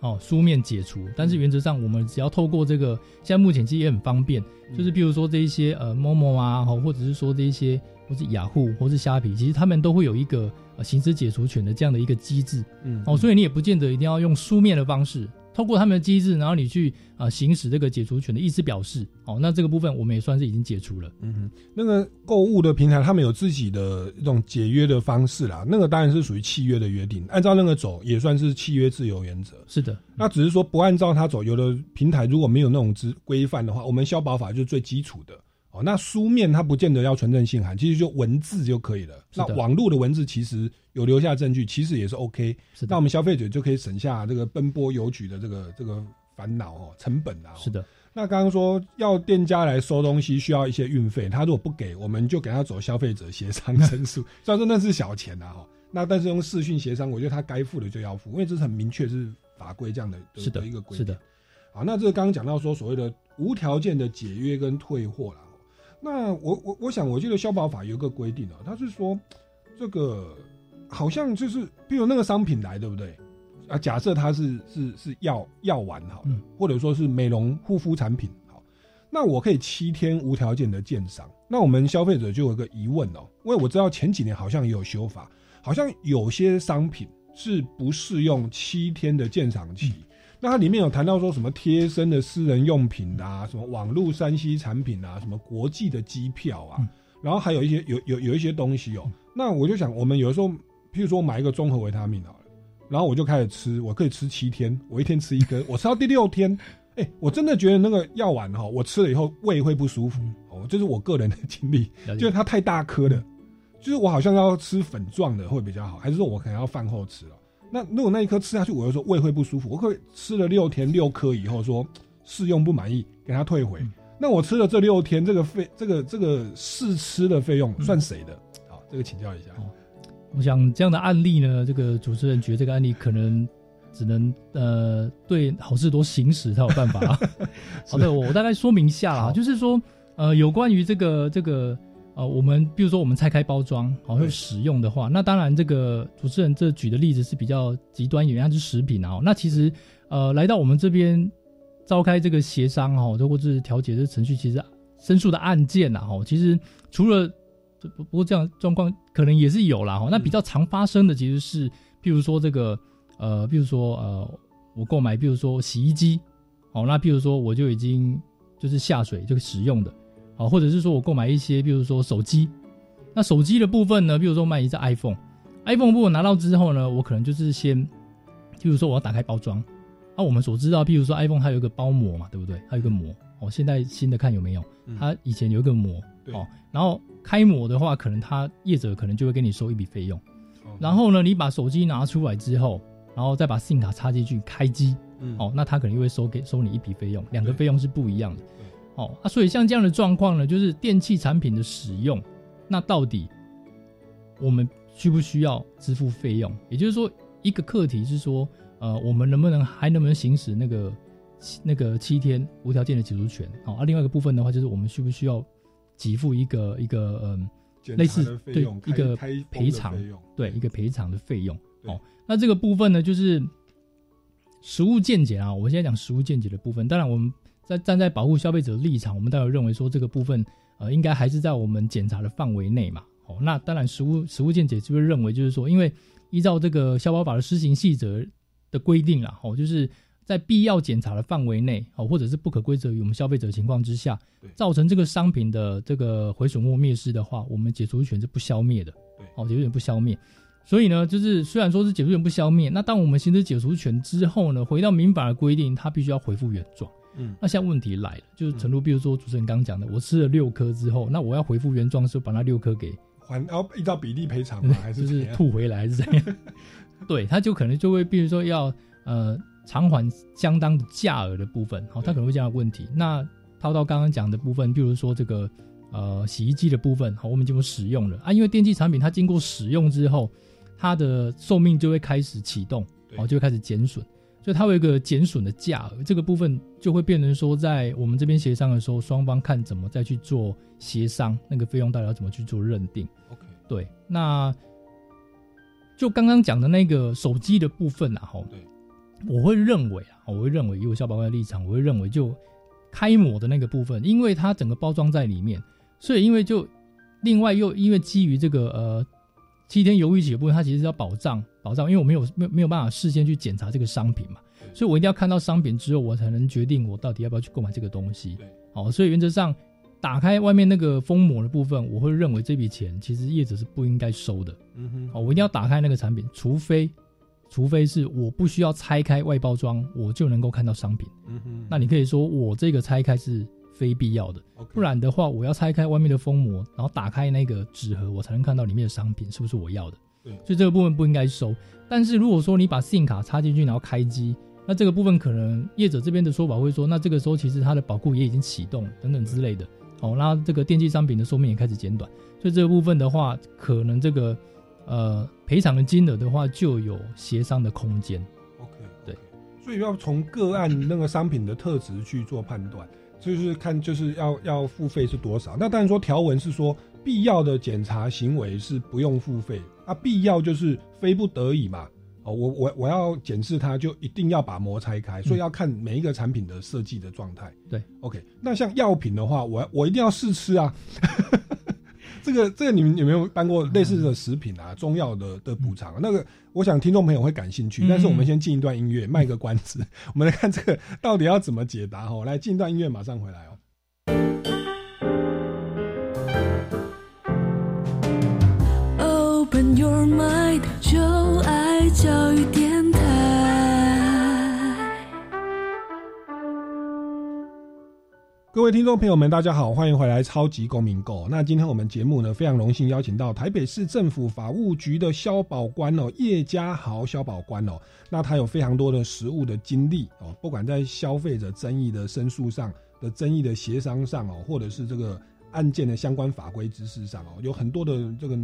哦，书面解除，但是原则上我们只要透过这个，现在目前其实也很方便，就是比如说这一些呃某某啊，哦或者是说这一些或是雅虎或是虾皮，其实他们都会有一个呃行使解除权的这样的一个机制，嗯哦，所以你也不见得一定要用书面的方式，透过他们的机制，然后你去啊、呃行使这个解除权的意思表示，哦，那这个部分我们也算是已经解除了。嗯哼，那个购物的平台，他们有自己的一种解约的方式啦。那个当然是属于契约的约定，按照那个走也算是契约自由原则。是的，那只是说不按照它走，有的平台如果没有那种规规范的话，我们消保法就是最基础的。哦，那书面它不见得要存证信函，其实就文字就可以了。那网络的文字其实有留下证据，其实也是 OK。是的那我们消费者就可以省下这个奔波邮局的这个这个烦恼哦，成本啊。是的。那刚刚说要店家来收东西需要一些运费，他如果不给，我们就给他走消费者协商申诉。虽然说那是小钱啊，哈，那但是用视讯协商，我觉得他该付的就要付，因为这是很明确是法规这样的是的一个规定。是的。好，那这个刚刚讲到说所谓的无条件的解约跟退货啦。那我我我想，我记得消保法有一个规定啊，他是说这个好像就是，比如那个商品来，对不对？啊，假设它是是是药药丸好了，或者说是美容护肤产品好，那我可以七天无条件的鉴赏。那我们消费者就有一个疑问哦，因为我知道前几年好像也有修法，好像有些商品是不适用七天的鉴赏期。那它里面有谈到说什么贴身的私人用品啊，什么网络山西产品啊，什么国际的机票啊，然后还有一些有有有一些东西哦。那我就想，我们有的时候，譬如说我买一个综合维他命好了，然后我就开始吃，我可以吃七天，我一天吃一根，我吃到第六天，哎、我真的觉得那个药丸哈，我吃了以后胃会不舒服，哦，这是我个人的经历，就是它太大颗了，就是我好像要吃粉状的会比较好，还是说我可能要饭后吃了？那如果那一颗吃下去，我就说胃会不舒服，我可以吃了六天六颗以后说试用不满意，给他退回。那我吃了这六天，这个费这个这个试吃的费用算谁的？好，这个请教一下。我想这样的案例呢，这个主持人觉得这个案例可能只能呃对好事多行使才有办法啊。好的，我我大概说明一下啦，就是说呃有关于这个这个呃我们比如说我们拆开包装好会使用的话，那当然这个主持人这举的例子是比较极端一点，它是食品啊。那其实呃来到我们这边召开这个协商哈，或者是调解的程序，其实申诉的案件呐，哈，其实除了不不过这样状况可能也是有啦，哈。那比较常发生的其实是，譬如说这个呃，譬如说呃，我购买，譬如说洗衣机，哦，那譬如说我就已经就是下水就使用的，好，或者是说我购买一些，比如说手机，那手机的部分呢，比如说买一只 iPhone，iPhone 部分拿到之后呢，我可能就是先，譬如说我要打开包装。那我们所知道，譬如说 iPhone 它有一个包膜嘛，对不对？它有一个膜哦。现在新的看有没有？它以前有一个膜哦。然后开膜的话，可能它业者可能就会给你收一笔费用。然后呢，你把手机拿出来之后，然后再把 SIM 卡插进去开机，哦，那他可能会收给收你一笔费用，两个费用是不一样的。哦，啊，所以像这样的状况呢，就是电器产品的使用，那到底我们需不需要支付费用？也就是说，一个课题是说。呃，我们能不能还能不能行使那个那个七天无条件的解除权？好，啊，另外一个部分的话，就是我们需不需要给付一个一个嗯类似对一个赔偿对一个赔偿的费用？哦，那这个部分呢，就是实物见解啊。我们现在讲实物见解的部分，当然我们在站在保护消费者的立场，我们当然认为说这个部分呃应该还是在我们检查的范围内嘛。哦，那当然实物实物见解是不是认为就是说，因为依照这个消保法的施行细则。的规定啦，哦，就是在必要检查的范围内，哦，或者是不可归责于我们消费者情况之下，造成这个商品的这个毁损或灭失的话，我们解除权是不消灭的，对，哦，解除权不消灭。所以呢，就是虽然说是解除权不消灭，那当我们行使解除权之后呢，回到民法的规定，它必须要恢复原状。嗯，那现在问题来了，就是陈如，比如说主持人刚刚讲的，我吃了六颗之后，那我要回复原状，的时候把那六颗给还，要依照比例赔偿吗？还是就是吐回来，还是怎样？对，他就可能就会，比如说要呃偿还相当的价额的部分，好，他可能会这样的问题。那套到刚刚讲的部分，比如说这个呃洗衣机的部分，好，我们经过使用了。啊，因为电器产品它经过使用之后，它的寿命就会开始启动，哦，就会开始减损，所以它有一个减损的价额，这个部分就会变成说，在我们这边协商的时候，双方看怎么再去做协商，那个费用到底要怎么去做认定。OK，对，那。就刚刚讲的那个手机的部分啊，吼，对，我会认为啊，我会认为以我消保官的立场，我会认为就开模的那个部分，因为它整个包装在里面，所以因为就另外又因为基于这个呃七天犹豫期的部分，它其实是要保障保障，因为我没有没没有办法事先去检查这个商品嘛，所以我一定要看到商品之后，我才能决定我到底要不要去购买这个东西。对，好，所以原则上。打开外面那个封膜的部分，我会认为这笔钱其实业者是不应该收的。嗯哼，哦，我一定要打开那个产品，除非，除非是我不需要拆开外包装，我就能够看到商品。嗯哼，那你可以说我这个拆开是非必要的，不然的话，我要拆开外面的封膜，然后打开那个纸盒，我才能看到里面的商品是不是我要的。对，所以这个部分不应该收。但是如果说你把 SIM 卡插进去，然后开机，那这个部分可能业者这边的说法会说，那这个时候其实它的保护也已经启动等等之类的。哦，那这个电器商品的寿命也开始减短，所以这个部分的话，可能这个呃赔偿的金额的话，就有协商的空间。OK，对，所以要从个案那个商品的特质去做判断，就是看就是要要付费是多少。那当然说条文是说必要的检查行为是不用付费，啊，必要就是非不得已嘛。哦，我我我要检视它，就一定要把膜拆开，所以要看每一个产品的设计的状态。对，OK。那像药品的话，我我一定要试吃啊。这个这个，你们有没有办过类似的食品啊？中药的的补偿，那个我想听众朋友会感兴趣。但是我们先进一段音乐，卖个关子。我们来看这个到底要怎么解答哦。来进一段音乐，马上回来哦。各位听众朋友们，大家好，欢迎回来《超级公民购》。那今天我们节目呢，非常荣幸邀请到台北市政府法务局的消保官哦，叶家豪消保官哦。那他有非常多的实务的经历哦，不管在消费者争议的申诉上的争议的协商上哦，或者是这个案件的相关法规知识上哦，有很多的这个。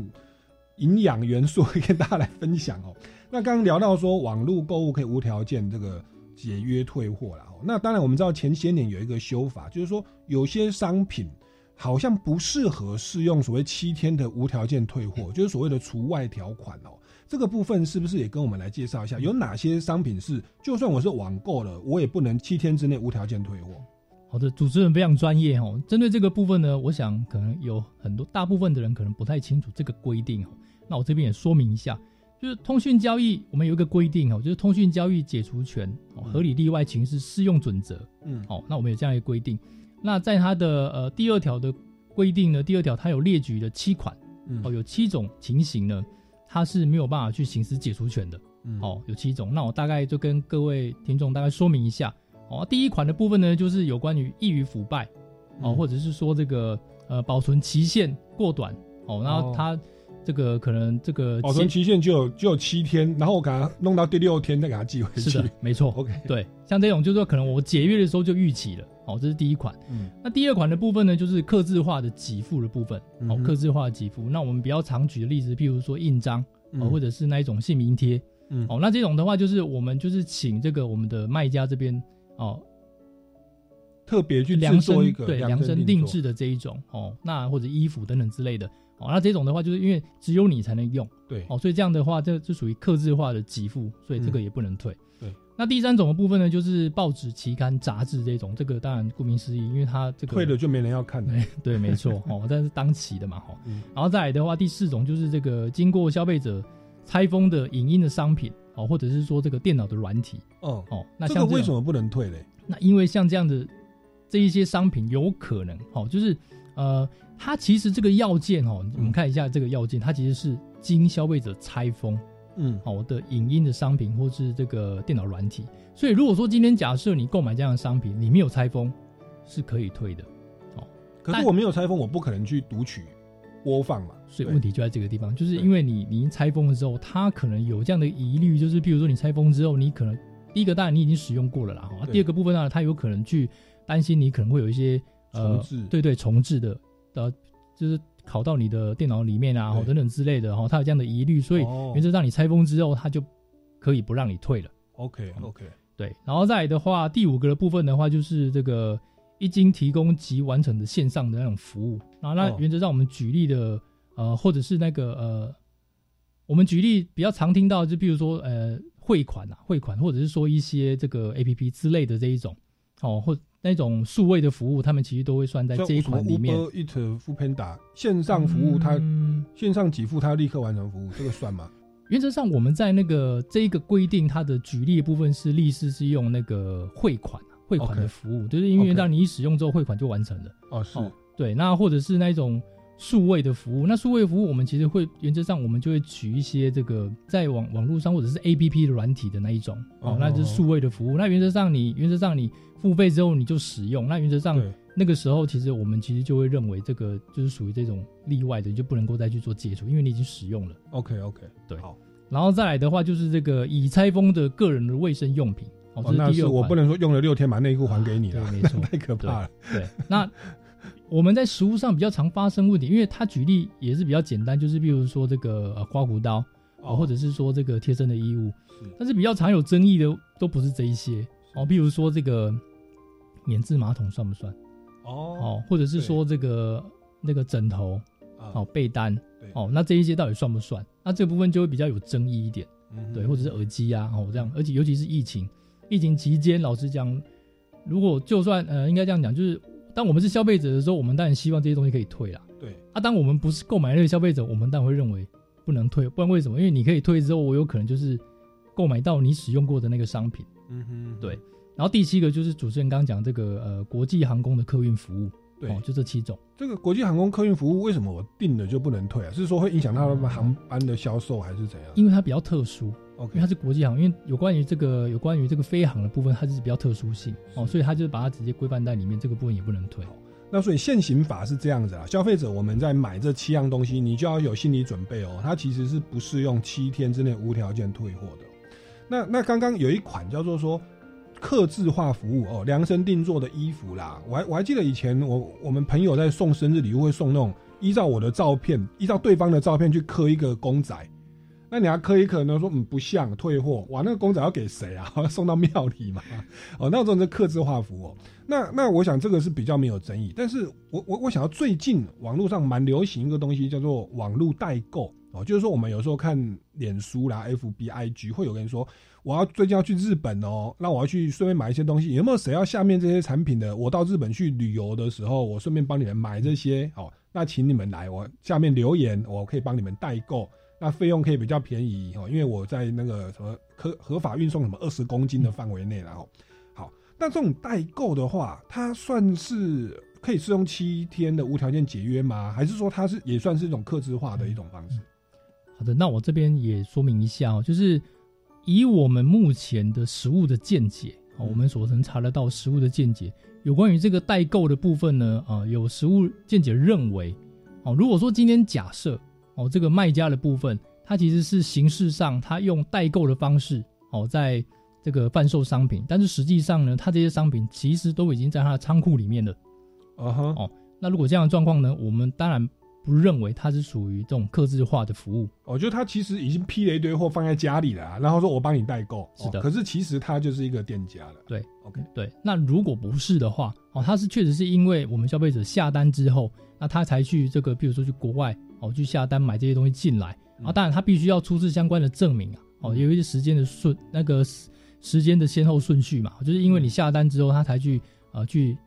营养元素会跟大家来分享哦。那刚刚聊到说网络购物可以无条件这个解约退货了哦。那当然我们知道前些年有一个修法，就是说有些商品好像不适合适用所谓七天的无条件退货，就是所谓的除外条款哦。这个部分是不是也跟我们来介绍一下？有哪些商品是就算我是网购了，我也不能七天之内无条件退货？好的，主持人非常专业哦。针对这个部分呢，我想可能有很多大部分的人可能不太清楚这个规定哦。那我这边也说明一下，就是通讯交易我们有一个规定哦，就是通讯交易解除权哦，合理例外情是适用准则。嗯，哦，那我们有这样一个规定。那在它的呃第二条的规定呢，第二条它有列举了七款嗯哦，有七种情形呢，它是没有办法去行使解除权的。嗯哦，有七种。那我大概就跟各位听众大概说明一下。哦，第一款的部分呢，就是有关于易于腐败，哦，嗯或者是说这个呃保存期限过短，哦，然后哦它这个可能这个保存期限就有就有七天，然后我给它弄到第六天再给它寄回去。是的，没错。OK，对，像这种就是说可能我解约的时候就逾期了，哦，这是第一款。嗯那第二款的部分呢，就是刻字化的给付的部分，哦，刻字化的给付。那我们比较常举的例子，譬如说印章，或者是那一种姓名贴，嗯哦，那这种的话就是我们就是请这个我们的卖家这边哦特别去量身对量身定制的这一种哦，那或者衣服等等之类的哦，那这种的话就是因为只有你才能用，对哦，所以这样的话这这属于克制化的给付，所以这个嗯也不能退。对，那第三种的部分呢，就是报纸、期刊、杂志这种，这个当然顾名思义，因为它这个退了就没人要看了。对，没错哦，但是当期的嘛哈。嗯然后再来的话，第四种就是这个经过消费者拆封的影音的商品哦，或者是说这个电脑的软体哦哦，那这像为什么不能退嘞？那因为像这样的这一些商品，有可能哦，就是呃，它其实这个要件哦，我们看一下这个要件，它其实是经消费者拆封嗯哦的影音的商品或是这个电脑软体，所以如果说今天假设你购买这样的商品，你没有拆封，是可以退的哦。但可是我没有拆封，我不可能去读取播放嘛。所以问题就在这个地方，就是因为你你拆封了之后，它可能有这样的疑虑，就是比如说你拆封之后，你可能第一个当然你已经使用过了啦，哈，对第二个部分呢，它有可能去担心你可能会有一些呃重置。对对重置的呃，就是拷到你的电脑里面啊，对。等等之类的哈，它有这样的疑虑，所以哦。原则上你拆封之后，它就可以不让你退了。OK OK，对，然后再来的话，第五个的部分的话，就是这个一经提供及完成的线上的那种服务。然后那哦。原则上我们举例的，呃，或者是那个呃，我们举例比较常听到，就比如说呃汇款啊，汇款，或者是说一些这个 A P P 之类的这一种，哦，或那种数位的服务，他们其实都会算在这一款里面。Uber Panda 线上服务，它嗯线上给付，它立刻完成服务，这个算吗？原则上，我们在那个这一个规定，它的举例的部分是，立式是用那个汇款啊汇款的服务就是因为让你一使用之后汇款就完成了。哦，是哦，对，那或者是那种数位的服务，那数位服务我们其实会原则上我们就会取一些这个在网网络上或者是 A P P 的软体的那一种哦哦，那就是数位的服务。那原则上你原则上你付费之后你就使用，那原则上那个时候其实我们其实就会认为这个就是属于这种例外的，你就不能够再去做解除，因为你已经使用了。OK OK，对好，然后再来的话就是这个已拆封的个人的卫生用品，哦，那是。我不能说用了六天把内裤还给你了，对，没错，太可怕了。对，那我们在食物上比较常发生问题，因为他举例也是比较简单，就是比如说这个呃刮胡刀哦，或者是说这个贴身的衣物，但是比较常有争议的都不是这一些哦，比如说这个免治马桶算不算？哦哦，或者是说这个那个枕头啊。哦被单哦，那这一些到底算不算？那这部分就会比较有争议一点。嗯对，或者是耳机啊，哦这样，而且尤其是疫情，疫情期间，老实讲，如果就算呃，应该这样讲，就是当我们是消费者的时候，我们当然希望这些东西可以退啦。对，啊，当我们不是购买那个消费者，我们当然会认为不能退，不然为什么？因为你可以退之后，我有可能就是购买到你使用过的那个商品。嗯哼，对。然后第七个就是主持人刚刚讲这个呃国际航空的客运服务，对哦，就这七种。这个国际航空客运服务为什么我订了就不能退啊？是说会影响到他们航班的销售，还是怎样？因为它比较特殊 OK 因为它是国际航，因为有关于这个有关于这个飞航的部分，它就是比较特殊性哦，所以它就是把它直接规范在里面，这个部分也不能退。那所以现行法是这样子啊，消费者我们在买这七样东西，你就要有心理准备哦，它其实是不适用七天之内无条件退货的。那那刚刚有一款叫做说刻字化服务哦，量身定做的衣服啦，我还我还记得以前我我们朋友在送生日礼物会送那种依照我的照片，依照对方的照片去刻一个公仔。那你还刻一刻呢？说嗯不像退货，哇，那个公仔要给谁啊？送到庙里嘛？哦，那种是刻字化服务哦。那那我想这个是比较没有争议，但是我我我想要最近网络上蛮流行一个东西叫做网络代购哦，就是说我们有时候看脸书啦、FB、IG，会有人说我要最近要去日本哦，那我要去顺便买一些东西，有没有谁要下面这些产品的？我到日本去旅游的时候，我顺便帮你们买这些哦，那请你们来，我下面留言，我可以帮你们代购，那费用可以比较便宜哦，因为我在那个什么合合法运送什么二十公斤的范围内然后。好，那这种代购的话，它算是可以适用七天的无条件解约吗？还是说它是也算是一种克制化的一种方式？好的，那我这边也说明一下哦，就是以我们目前的实物的见解，哦，我们所能查得到实物的见解，有关于这个代购的部分呢，啊，有实物见解认为，哦，如果说今天假设，哦，这个卖家的部分，他其实是形式上他用代购的方式，哦，在这个贩售商品，但是实际上呢，他这些商品其实都已经在他的仓库里面了，啊哈，哦，那如果这样的状况呢，我们当然。不认为它是属于这种克制化的服务，哦，就他其实已经批了一堆货放在家里了，然后说我帮你代购，是的。可是其实他就是一个店家了。对，OK，对。那如果不是的话，哦，他是确实是因为我们消费者下单之后，那他才去这个，比如说去国外哦，去下单买这些东西进来啊。当然，他必须要出示相关的证明啊，哦，有一些时间的顺那个时间的先后顺序嘛，就是因为你下单之后，他才去呃去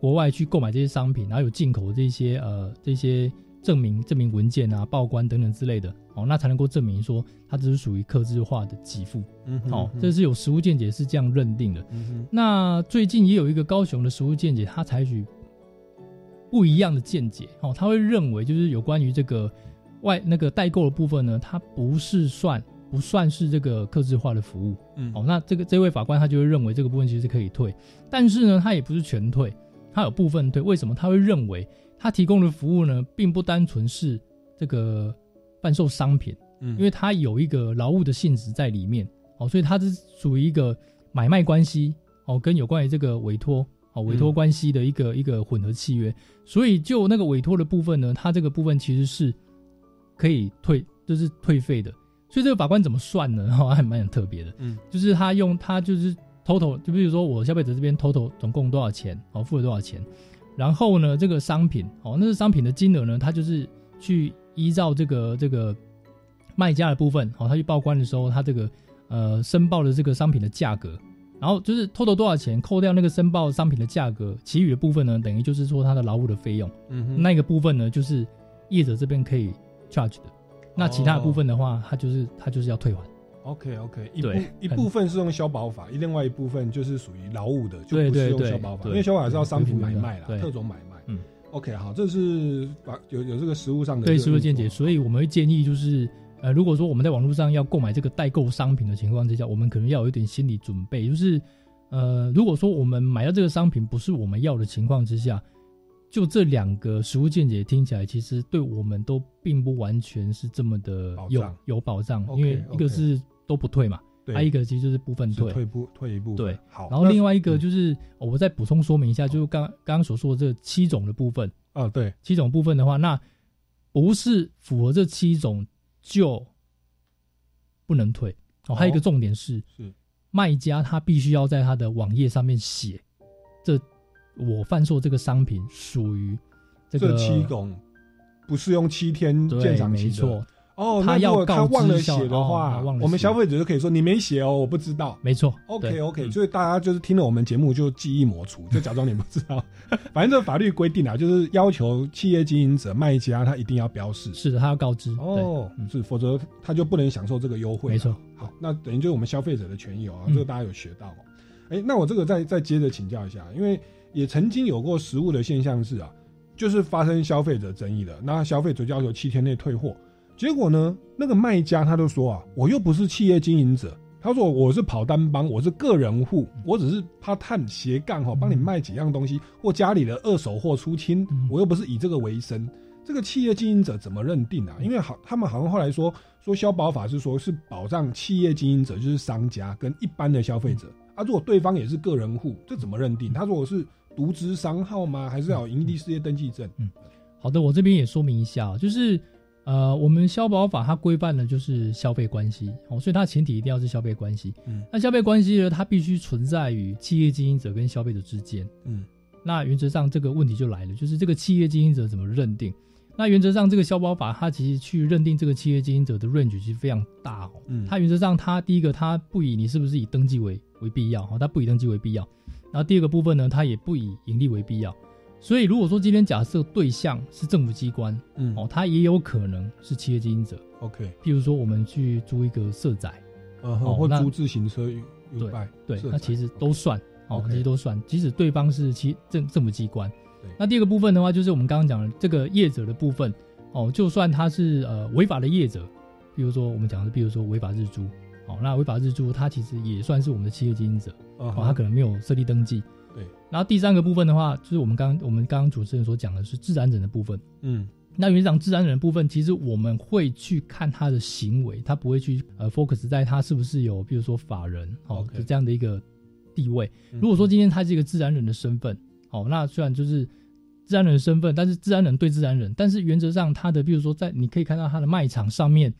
国外去购买这些商品，然后有进口这些呃这些。证明证明文件啊、报关等等之类的，哦，那才能够证明说它只是属于克制化的给付。嗯，哦，这是有实物见解是这样认定的。嗯那最近也有一个高雄的实物见解，他采取不一样的见解。哦，他会认为就是有关于这个外那个代购的部分呢，它不是算不算是这个克制化的服务。嗯，哦，那这个这位法官他就会认为这个部分其实是可以退，但是呢，他也不是全退，他有部分对。为什么他会认为？他提供的服务呢，并不单纯是这个贩售商品，嗯，因为他有一个劳务的性质在里面，哦，所以它是属于一个买卖关系，哦，跟有关于这个委托，哦，委托关系的一个一个混合契约，所以就那个委托的部分呢，它这个部分其实是可以退，就是退费的，所以这个法官怎么算呢？哈，还蛮特别的，嗯，就是他用他就是 total，就比如说我消费者这边 total 总共多少钱，哦，付了多少钱。然后呢，这个商品哦，那是商品的金额呢，它就是去依照这个这个卖家的部分哦，他去报关的时候，他这个呃申报的这个商品的价格，然后就是偷偷多少钱，扣掉那个申报商品的价格，其余的部分呢，等于就是说他的劳务的费用，嗯，那个部分呢，就是业者这边可以 charge 的，那其他的部分的话，他就是他就是要退还。OK OK，一部一部分是用消保法，另外一部分就是属于劳务的，就不是用消保法，因为消保法是要商品买卖啦，特种买卖。嗯，OK，好，这是把有有这个实物上的对实物见解，所以我们会建议就是，呃，如果说我们在网络上要购买这个代购商品的情况之下，我们可能要有一点心理准备，就是呃，如果说我们买到这个商品不是我们要的情况之下，就这两个实物见解听起来，其实对我们都并不完全是这么的有有保障，因为一个是。都不退嘛，还一个其实就是部分退，退步退一步。对，好。然后另外一个就是，我再补充说明一下，就是刚刚刚所说的这七种的部分。啊，对，七种部分的话，那不是符合这七种就不能退。哦，还有一个重点是，是卖家他必须要在他的网页上面写，这我贩售这个商品属于这个七种，不是用七天鉴赏期的。哦，他如果他忘了写的话，我们消费者就可以说你没写哦，我不知道。没错，OK OK，所以大家就是听了我们节目就记忆抹除，就假装你不知道。反正这法律规定啊，就是要求企业经营者、卖家他一定要标示，是的，他要告知哦，是，否则他就不能享受这个优惠。没错，好，那等于就是我们消费者的权益哦，这个大家有学到哦。哎，那我这个再再接着请教一下，因为也曾经有过实物的现象是啊，就是发生消费者争议的，那消费者要求七天内退货。结果呢？那个卖家他就说啊，我又不是企业经营者，他说我是跑单帮，我是个人户，我只是怕探斜杠哈，帮你卖几样东西或家里的二手货出清，我又不是以这个为生。这个企业经营者怎么认定啊？因为好，他们好像后来说说消保法是说是保障企业经营者，就是商家跟一般的消费者啊。如果对方也是个人户，这怎么认定？他说我是独资商号吗？还是要营利事业登记证？嗯，好的，我这边也说明一下，就是。呃，我们消保法它规范的就是消费关系哦，所以它前提一定要是消费关系。嗯，那消费关系呢，它必须存在于企业经营者跟消费者之间。嗯，那原则上这个问题就来了，就是这个企业经营者怎么认定？那原则上，这个消保法它其实去认定这个企业经营者的 range 其实非常大哦。嗯它原则上，它第一个它不以你是不是以登记为为必要哈，它不以登记为必要。然后第二个部分呢，它也不以盈利为必要。所以如果说今天假设对象是政府机关，嗯哦，他也有可能是企业经营者。OK，譬如说我们去租一个社宅，呃，哦或租自行车 U 对对，那其实都算哦其实都算，即使对方是其政政府机关对。那第二个部分的话，就是我们刚刚讲的这个业者的部分哦，就算他是呃违法的业者，比如说我们讲的是，比如说违法日租，哦，那违法日租他其实也算是我们的企业经营者，哦，他可能没有设立登记。对，然后第三个部分的话，就是我们刚我们刚刚主持人所讲的是自然人的部分。嗯那原则上，自然人的部分，其实我们会去看他的行为，他不会去呃 focus 在他是不是有，比如说法人哦就这样的一个地位。嗯如果说今天他是一个自然人的身份，哦，那虽然就是自然人的身份，但是自然人对自然人，但是原则上他的，比如说在你可以看到他的卖场上面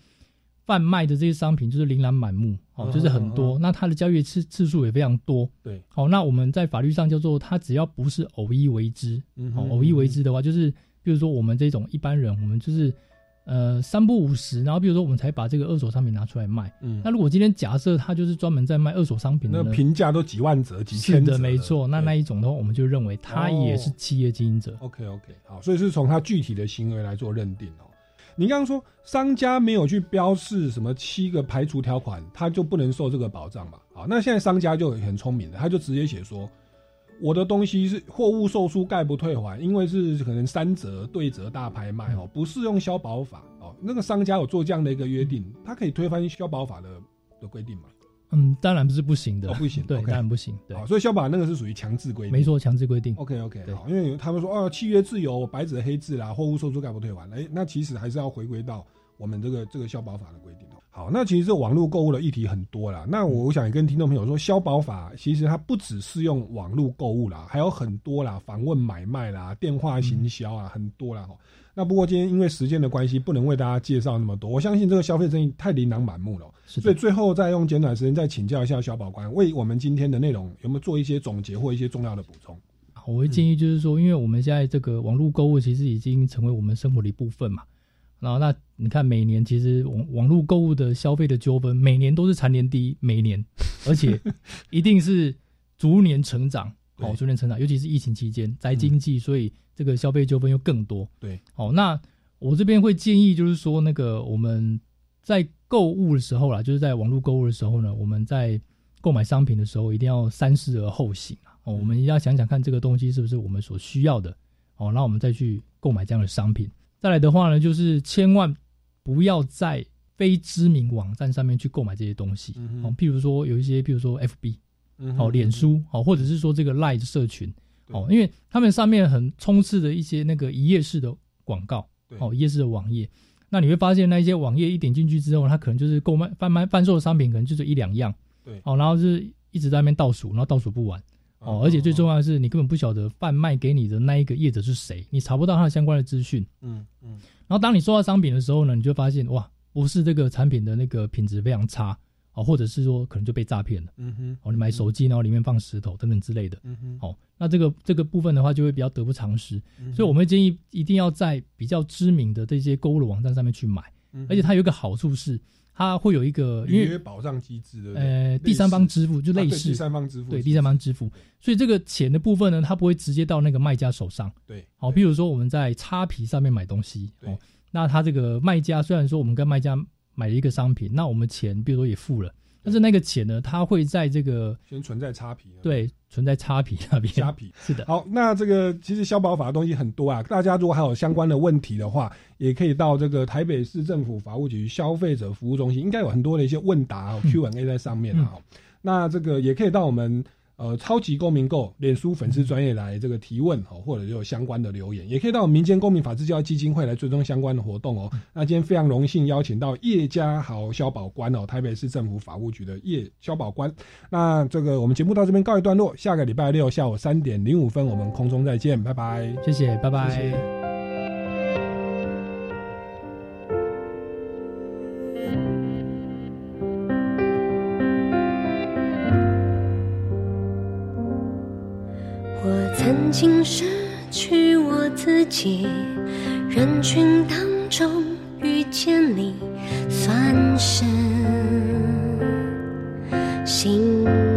贩卖的这些商品就是琳琅满目，哦，嗯就是很多。那他的交易次次数也非常多，对，好、那我们在法律上叫做，他只要不是偶一为之，哦，偶一为之的话，就是比如说我们这种一般人，我们就是呃三不五十，然后比如说我们才把这个二手商品拿出来卖。嗯那如果今天假设他就是专门在卖二手商品那评价都几万折、几是的，千折，没错。那那一种的话，我们就认为他也是企业经营者。OK OK，好，所以是从他具体的行为来做认定哦。你刚刚说商家没有去标示什么七个排除条款，他就不能受这个保障嘛？好，那现在商家就很聪明的，他就直接写说，我的东西是货物售出概不退还，因为是可能三折、对折、大拍卖哦，不适用消保法哦。那个商家有做这样的一个约定，他可以推翻消保法的的规定嘛？嗯，当然不是不行的，哦不行对当然不行，对好，，所以消保那个是属于强制规定，没错，强制规定。OK OK，对好，因为他们说哦，契约自由，白纸黑字啦，货物售出概不退还，哎，那其实还是要回归到我们这个这个消保法的规定哦。好，那其实这网络购物的议题很多啦。那我想也跟听众朋友说，消保法其实它不只适用网络购物啦，还有很多啦，访问买卖啦、电话行销啊，很多啦。哈。那不过今天因为时间的关系，不能为大家介绍那么多。我相信这个消费争议太琳琅满目了所以最后再用简短时间再请教一下小宝官，为我们今天的内容有没有做一些总结或一些重要的补充？我会建议就是说，因为我们现在这个网络购物其实已经成为我们生活的一部分嘛。然后那你看每年其实网网络购物的消费的纠纷，每年都是蝉联第一，每年，而且一定是逐年成长，哦，对逐年成长，尤其是疫情期间宅经济，所以这个消费纠纷又更多。对，哦，那我这边会建议就是说，那个我们在购物的时候啦，就是在网络购物的时候呢，我们在购买商品的时候，一定要三思而后行啊。哦，我们一定要想想看这个东西是不是我们所需要的。哦，那我们再去购买这样的商品。再来的话呢，就是千万不要在非知名网站上面去购买这些东西。哦，譬如说有一些，譬如说 FB，哦，脸书，哦，或者是说这个 Light 社群，对。哦，因为他们上面很充斥着一些那个一页式的广告，哦，一页式的网页。那你会发现，那一些网页一点进去之后，它可能就是购买贩卖贩售的商品，可能就是一两样，对。哦，然后就是一直在那边倒数，然后倒数不完，哦，而且最重要的是，你根本不晓得贩卖给你的那一个业者是谁，你查不到他的相关的资讯。嗯嗯。然后当你收到商品的时候呢，你就发现哇，不是这个产品的那个品质非常差，哦，或者是说可能就被诈骗了。嗯哼，哦，你买手机，然后里面放石头等等之类的。嗯哼，哦，那这个这个部分的话，就会比较得不偿失。嗯所以我们建议一定要在比较知名的这些购物的网站上面去买，嗯而且它有一个好处是，它会有一个因预约为保障机制对不对？呃第三方支付就类似啊第三方支付对第三方支付，所以这个钱的部分呢，它不会直接到那个卖家手上。对，好，比如说我们在叉皮上面买东西，哦，那他这个卖家虽然说我们跟卖家买了一个商品，那我们钱比如说也付了，但是那个钱呢，它会在这个先存在差评，对存在差评那边，差评是的。好，那这个其实消保法的东西很多啊，大家如果还有相关的问题的话，也可以到这个台北市政府法务局消费者服务中心，应该有很多的一些问答、Q&A 在上面啊、那这个也可以到我们呃超级公民购脸书粉丝专业来这个提问哦，或者有相关的留言，也可以到民间公民法治教育基金会来追踪相关的活动哦。那今天非常荣幸邀请到叶家豪消保官哦，台北市政府法务局的叶消保官。那这个我们节目到这边告一段落，下个礼拜六下午三点零五分我们空中再见，拜拜。谢谢，拜拜。谢谢曾经失去我自己，人群当中遇见你，算是幸运。